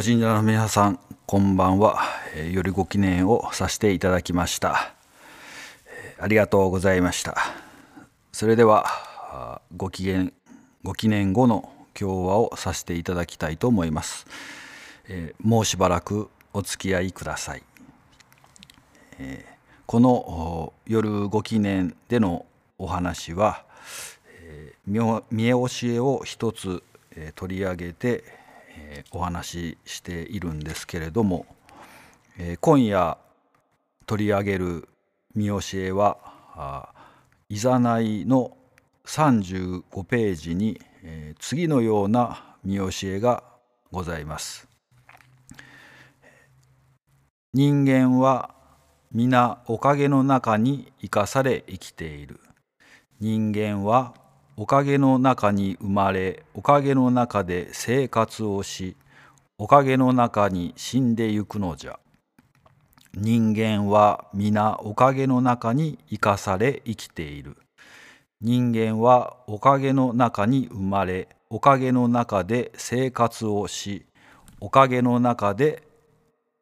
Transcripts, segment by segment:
ご信者の皆さんこんばんは、えー、よりご記念をさせていただきました、えー、ありがとうございました。それではご記念ご記念後の共和をさせていただきたいと思います、えー、もうしばらくお付き合いください、えー、この夜ご記念でのお話は、えー、見教えを一つ、えー、取り上げて、えー、お話ししているんですけれども、えー、今夜取り上げる見教えはいざないの35ページに、えー、次のような見教えがございます。人間は皆おかげの中に生かされ生きている。人間はおかげの中に生まれ、おかげの中で生活をし、おかげの中に死んでゆくのじゃ。人間は皆おかげの中に生かされ生きている。人間はおかげの中に生まれ、おかげの中で生活をし、おかげの中で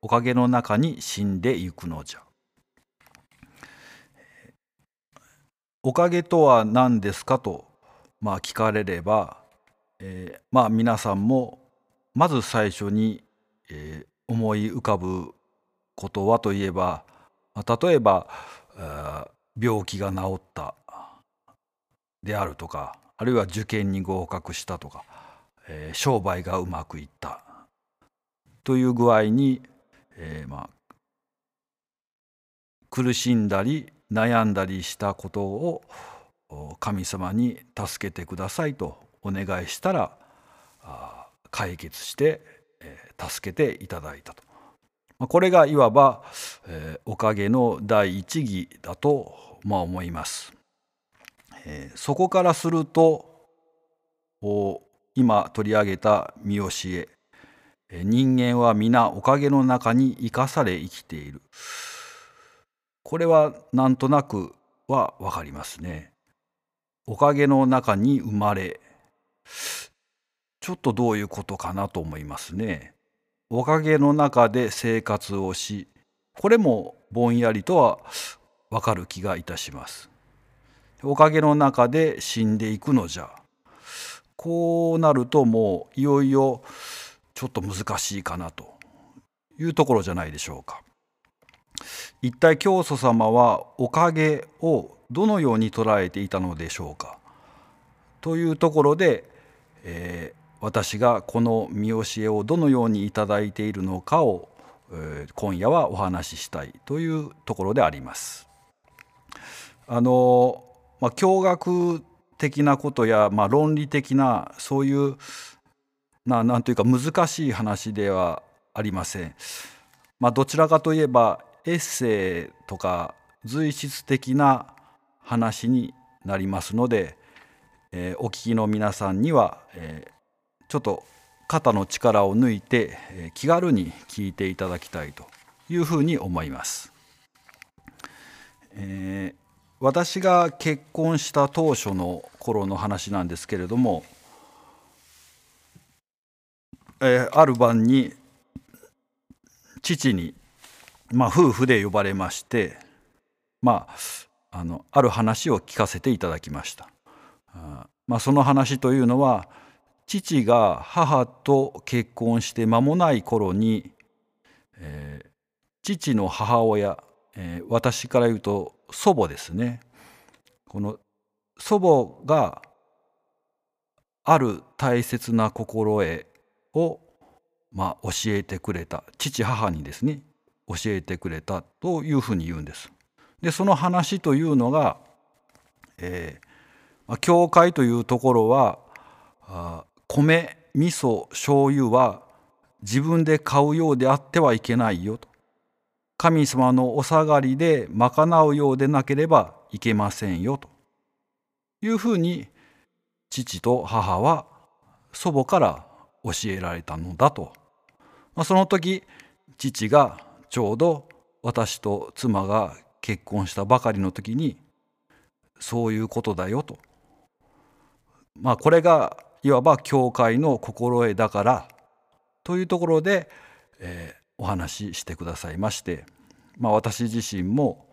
おかげの中に死んでゆくのじゃ。おかげとは何ですかと、まあ、聞かれれば、えー、まあ皆さんもまず最初に、えー、思い浮かぶことはといえば、まあ、例えば病気が治ったであるとかあるいは受験に合格したとか、えー、商売がうまくいったという具合にえー、まあ苦しんだり悩んだりしたことを神様に助けてくださいとお願いしたら解決して助けていただいたと。これがいわばおかげの第一義だと思います。そこからすると今取り上げた見教え人間は皆おかげの中に生かされ生きている。これはなんとなくはわかりますね。おかげの中に生まれ。ちょっとどういうことかなと思いますね。おかげの中で生活をし、これもぼんやりとはわかる気がいたします。おかげの中で死んでいくのじゃ。こうなるともういよいよちょっと難しいかなというところじゃないでしょうか。一体教祖様はおかげをどのように捉えていたのでしょうか？というところで、えー、私がこの見教えをどのようにいただいているのかを、えー、今夜はお話ししたいというところであります。あのまあ、教学的なことや、まあ、論理的なそういうななんというか難しい話ではありません。まあ、どちらかといえばエッセイとか随筆的な話になりますので、えー、お聞きの皆さんには、えー、ちょっと肩の力を抜いて、えー、気軽に聞いていただきたいというふうに思います。えー、私が結婚した当初の頃の話なんですけれどもえー、ある晩に父に、まあ、夫婦で呼ばれまして、まあ、あのある話を聞かせていただきました。あまあ、その話というのは父が母と結婚して間もない頃に、えー、父の母親、えー、私から言うと祖母ですねこの祖母がある大切な心得を、まあ、教えてくれた父母にですね教えてくれたというふうに言うんです。でその話というのが、えー、教会というところはあ米味噌醤油は自分で買うようであってはいけないよと。神様のお下がりで賄うようでなければいけませんよと。いうふうに父と母は祖母から教えられたのだと、まあ、その時父がちょうど私と妻が結婚したばかりの時にそういうことだよと。まあこれがいわば教会の心得だからというところで、えー、お話ししてくださいまして、まあ、私自身も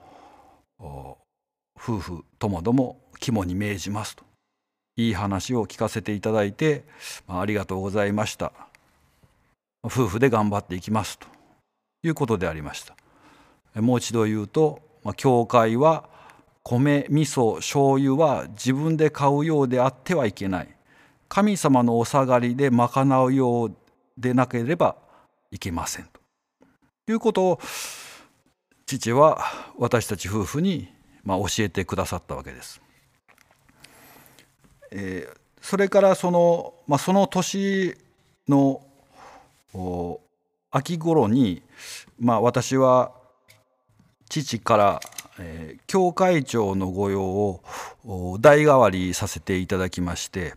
夫婦ともども肝に銘じますと。いい話を聞かせていただいて、まあ、ありがとうございました。夫婦で頑張っていきますと。いうことでありました。もう一度言うと、教会は米味噌醤油は自分で買うようであってはいけない。神様のお下がりで賄うようでなければいけませんと。いうことを父は私たち夫婦にま教えてくださったわけです。え、それからその,、まあ、その年の秋頃に、まあ、私は父から、えー、教会長の御用を代替わりさせていただきまして、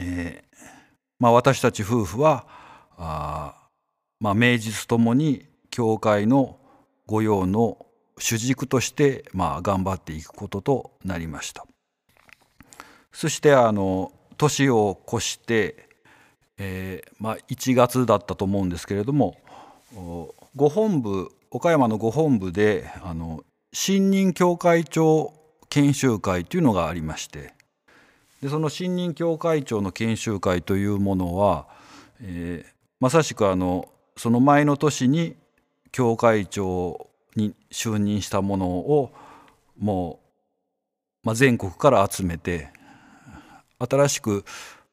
えーまあ、私たち夫婦はあ、まあ、名実ともに教会の御用の主軸として、まあ、頑張っていくこととなりました。そしてあの年を越して、えーまあ、1月だったと思うんですけれどもご本部岡山のご本部であの新任教会長研修会というのがありましてでその新任教会長の研修会というものは、えー、まさしくあのその前の年に教会長に就任したものをもう、まあ、全国から集めて新しく、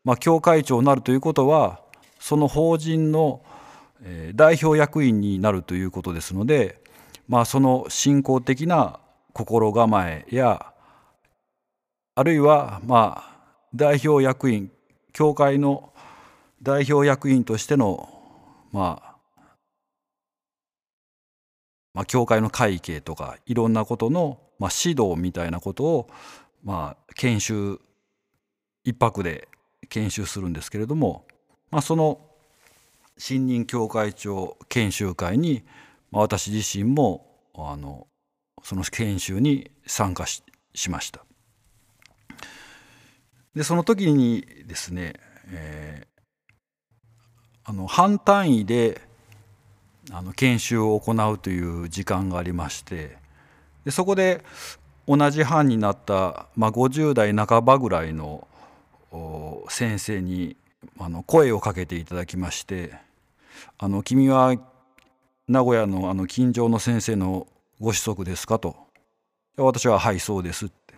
まあ、教会長になるということはその法人の代表役員になるということですので、まあ、その信仰的な心構えやあるいはまあ代表役員教会の代表役員としてのまあまあ、教会の会計とかいろんなことの、まあ、指導みたいなことを、まあ、研修一泊で研修するんですけれども、まあ、その新任教会長研修会に、まあ、私自身もあのその研修に参加ししました。でその時にですね、えー、あの半単位であの研修を行うという時間がありましてでそこで同じ班になった、まあ、50代半ばぐらいの先生にあの声をかけていただきまして「あの君は名古屋のあの近所の先生のご子息ですか?」と「私ははいそうです」って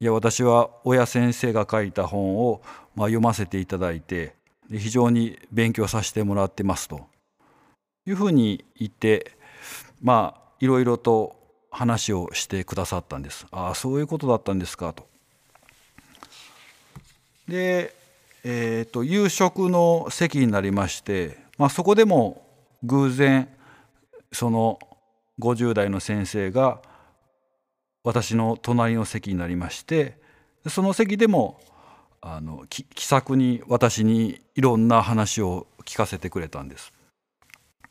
いや私は親先生が書いた本を、まあ、読ませていただいて非常に勉強させてもらってますというふうに言ってまあいろいろと話をしてくださったんです。ああそういうことだったんですかと。で、えーと、夕食の席になりまして、まあ、そこでも偶然その50代の先生が私の隣の席になりましてその席でもあの気さくに私にいろんな話を聞かせてくれたんです。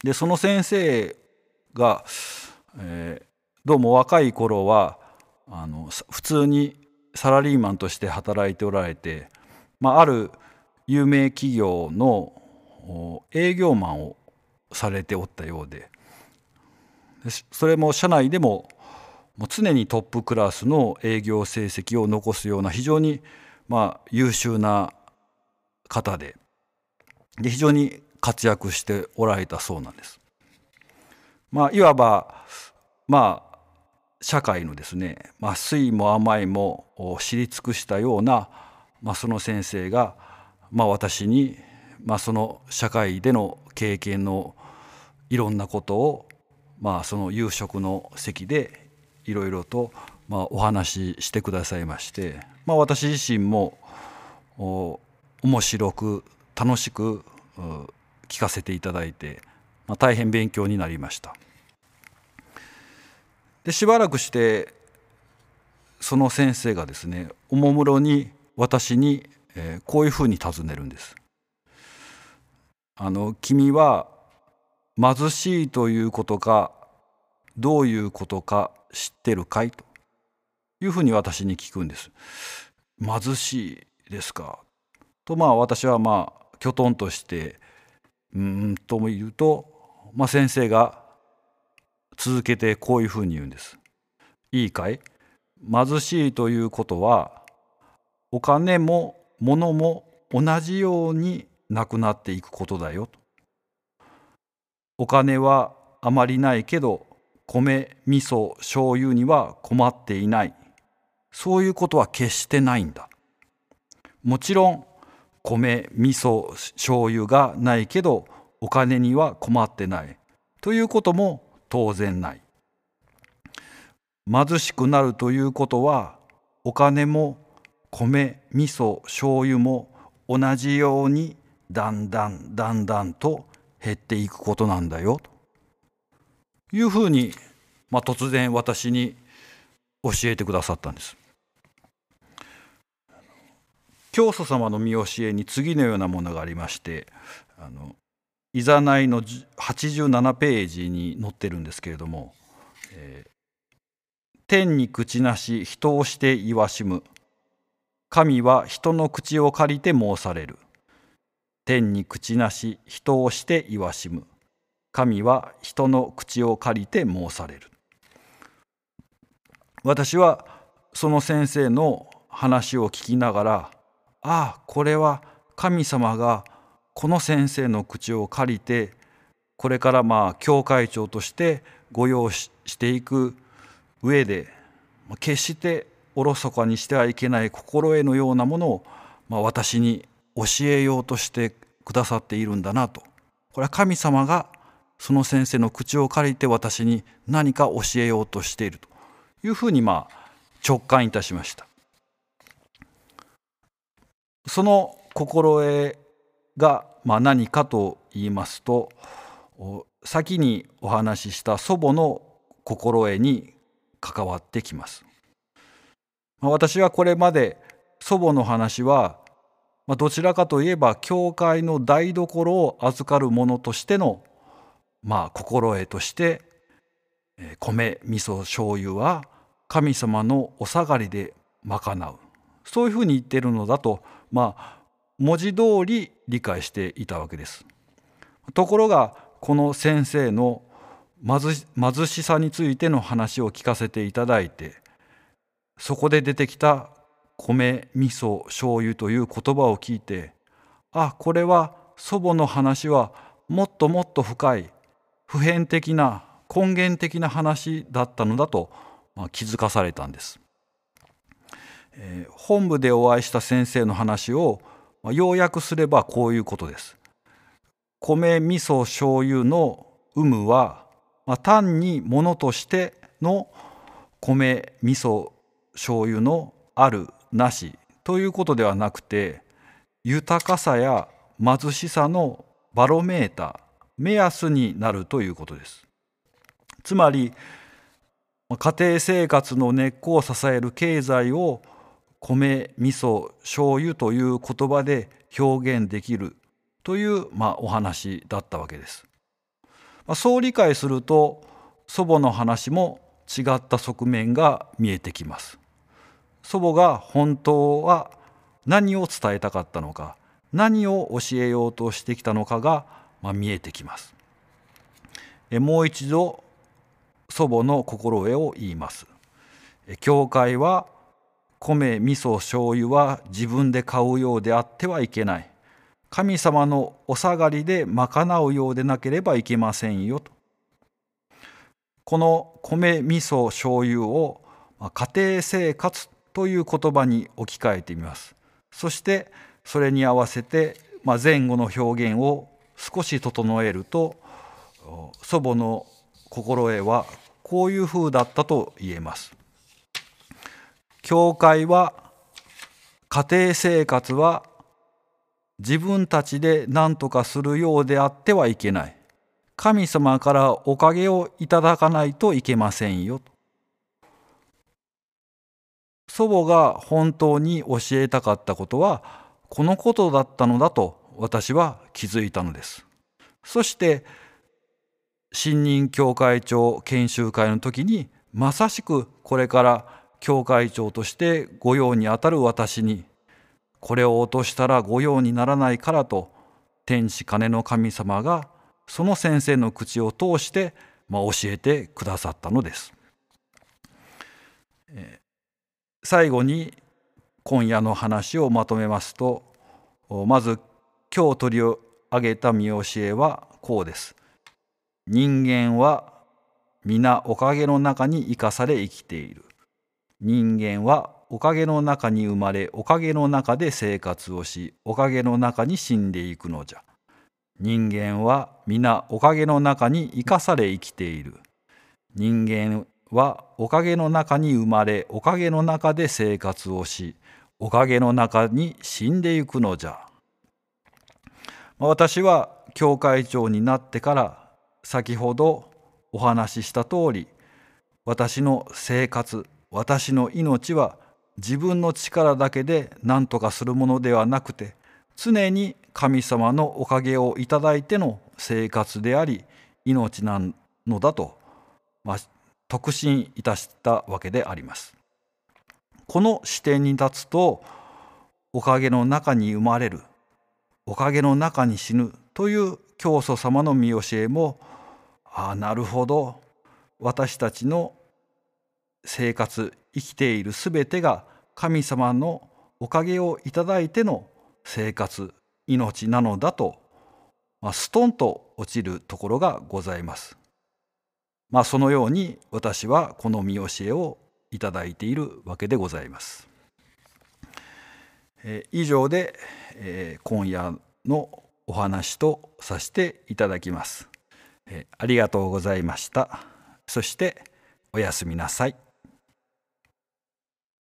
でその先生が、えー、どうも若い頃はあの普通にサラリーマンとして働いておられて、まあ、ある有名企業の営業マンをされておったようでそれも社内でももう常にトップクラスの営業成績を残すような非常にまあ優秀な方でで非常に活躍しておられたそうなんです。まあ、いわばまあ社会のですね、まあ、酸いも甘いも知り尽くしたような、まあ、その先生が、まあ、私に、まあ、その社会での経験のいろんなことを、まあ、その夕食の席でいろいろと、まあ、お話ししてくださいまして、まあ、私自身も面白く楽しく聞かせていただいて、まあ、大変勉強になりました。でしばらくしてその先生がですねおもむろに私に、えー、こういうふうに尋ねるんです。あの君は貧しいということかどういうことか知ってるかい？というふうに私に聞くんです。貧しいですか？とまあ私はまあきょとんとしてうんとも言うと、まあ、先生が続けてこういうふうに言うんです。いいかい？貧しいということはお金も物も同じようになくなっていくことだよと。お金はあまりないけど米味噌醤油には困っていない。そういうことは決してないんだ。もちろん米味噌醤油がないけどお金には困ってない。ということも当然ない。貧しくなるということはお金も米味噌醤油も同じようにだんだんだんだんと減っていくことなんだよというふうに、まあ、突然私に教えてくださったんです。教祖様の見教えに次のようなものがありましてあのいざないの87ページに載ってるんですけれども「えー、天に口なし人をして言わしむ神は人の口を借りて申される。天に口なし人をして言わしむ。神は人の口を借りて申される。私はその先生の話を聞きながらああこれは神様がこの先生の口を借りてこれからまあ教会長として御用していく上で決しておろそかにしてはいけない心得のようなものを、まあ、私に教えようとしてくださっているんだなとこれは神様がその先生の口を借りて私に何か教えようとしているというふうにまあ直感いたしましたその心得がまあ何かと言いますと先にお話しした祖母の心得に関わってきます。私はこれまで祖母の話はどちらかといえば教会の台所を預かるものとしてのまあ心得として米味噌醤油は神様のお下がりで賄うそういうふうに言ってるのだとまあ文字通り理解していたわけです。ところがこの先生の貧しさについての話を聞かせていただいてそこで出てきた米味噌醤油という言葉を聞いてあこれは祖母の話はもっともっと深い普遍的な根源的な話だったのだとまあ気づかされたんです。えー、本部でお会いした先生の話をまあ、要約すればこういうことです。米味噌醤油の有無は、まあ、単にものとしての米味噌醤油のあるなしということではなくて豊かさや貧しさのバロメーター目安になるということです。つまり家庭生活の根っこを支える経済を米味噌醤油という言葉で表現できるという、まあ、お話だったわけです。まあ、そう理解すると祖母の話も違った側面が見えてきます。祖母が本当は何を伝えたかったのか何を教えようとしてきたのかが、まあ、見えてきます。えもう一度祖母の心得を言います。教会は米味噌醤油は自分で買うようであってはいけない神様のお下がりで賄うようでなければいけませんよとこの米味噌醤油を家庭生活という言葉に置き換えてみます。そしてそれに合わせて前後の表現を少し整えると祖母の心得はこういうふうだったと言えます。教会は家庭生活は自分たちで何とかするようであってはいけない。神様からおかげをいただかないといけませんよ祖母が本当に教えたかったことはこのことだったのだと私は気づいたのですそして新任教会長研修会の時にまさしくこれから教会長として御用にあたる私にこれを落としたら御用にならないからと天使金の神様がその先生の口を通して、まあ、教えてくださったのです。最後に今夜の話をまとめますとまず今日取り上げた見教えはこうです。人間は皆おかげの中に生かされ生きている。人間はおかげの中に生まれおかげの中で生活をしおかげの中に死んでいくのじゃ。人間は皆おかげの中に生かされ生きている。人間はおかげの中に生まれおかげの中で生活をしおかげの中に死んでいくのじゃ。私は教会長になってから先ほどお話しした通り私の生活私の命は自分の力だけで何とかするものではなくて常に神様のおかげをいただいての生活であり命なのだと、まあ、特進いたしたわけであります。この視点に立つとおかげの中に生まれるおかげの中に死ぬという教祖様の見教えもああなるほど私たちの生活生きている全てが神様のおかげをいただいての生活命なのだと、まあ、ストンと落ちるところがございます。まあそのように私はこの見教えをいただいているわけでございます。え以上で、え今夜のお話とさせていただきます。えありがとうございました。そしておやすみなさい。